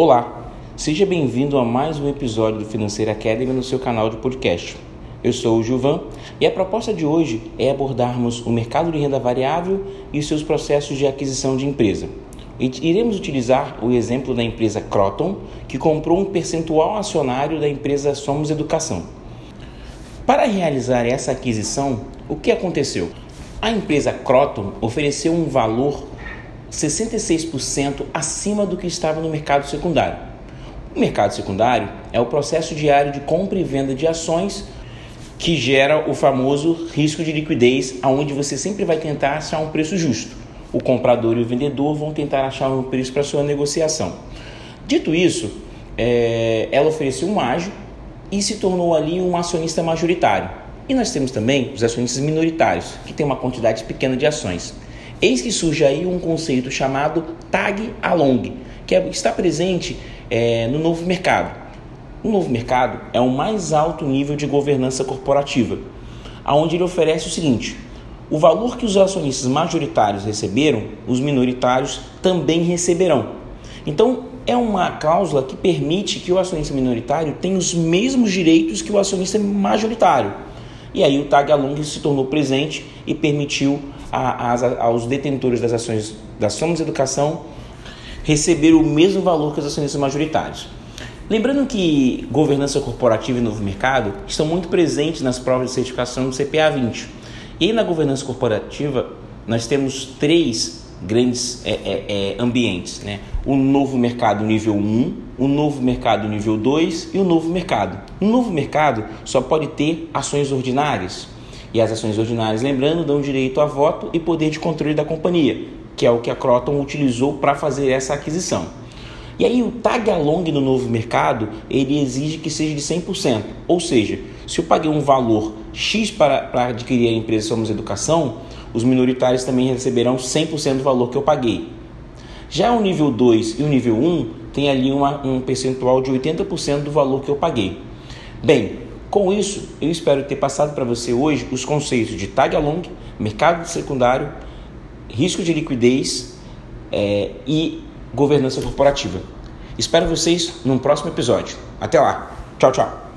Olá, seja bem-vindo a mais um episódio do Financeira Academy no seu canal de podcast. Eu sou o Gilvan e a proposta de hoje é abordarmos o mercado de renda variável e seus processos de aquisição de empresa. Iremos utilizar o exemplo da empresa Croton, que comprou um percentual acionário da empresa Somos Educação. Para realizar essa aquisição, o que aconteceu? A empresa Croton ofereceu um valor 66% acima do que estava no mercado secundário. O mercado secundário é o processo diário de compra e venda de ações que gera o famoso risco de liquidez, aonde você sempre vai tentar achar um preço justo. O comprador e o vendedor vão tentar achar um preço para sua negociação. Dito isso, é, ela ofereceu um ágio e se tornou ali um acionista majoritário. E nós temos também os acionistas minoritários, que têm uma quantidade pequena de ações. Eis que surge aí um conceito chamado tag along, que é, está presente é, no novo mercado. O novo mercado é o mais alto nível de governança corporativa, aonde ele oferece o seguinte: o valor que os acionistas majoritários receberam, os minoritários também receberão. Então, é uma cláusula que permite que o acionista minoritário tenha os mesmos direitos que o acionista majoritário. E aí o tag along se tornou presente e permitiu a, a, aos detentores das ações da Somos Educação receber o mesmo valor que os acionistas majoritários. Lembrando que governança corporativa e novo mercado estão muito presentes nas provas de certificação do CPA 20. E na governança corporativa, nós temos três grandes é, é, é, ambientes: né? o novo mercado nível 1, o novo mercado nível 2 e o novo mercado. No novo mercado só pode ter ações ordinárias. E as ações ordinárias, lembrando, dão direito a voto e poder de controle da companhia, que é o que a Croton utilizou para fazer essa aquisição. E aí o tag along no novo mercado, ele exige que seja de 100%. Ou seja, se eu paguei um valor X para, para adquirir a empresa Somos Educação, os minoritários também receberão 100% do valor que eu paguei. Já o nível 2 e o nível 1 tem ali uma, um percentual de 80% do valor que eu paguei. Bem, com isso, eu espero ter passado para você hoje os conceitos de tag along, mercado secundário, risco de liquidez é, e governança corporativa. Espero vocês num próximo episódio. Até lá. Tchau, tchau.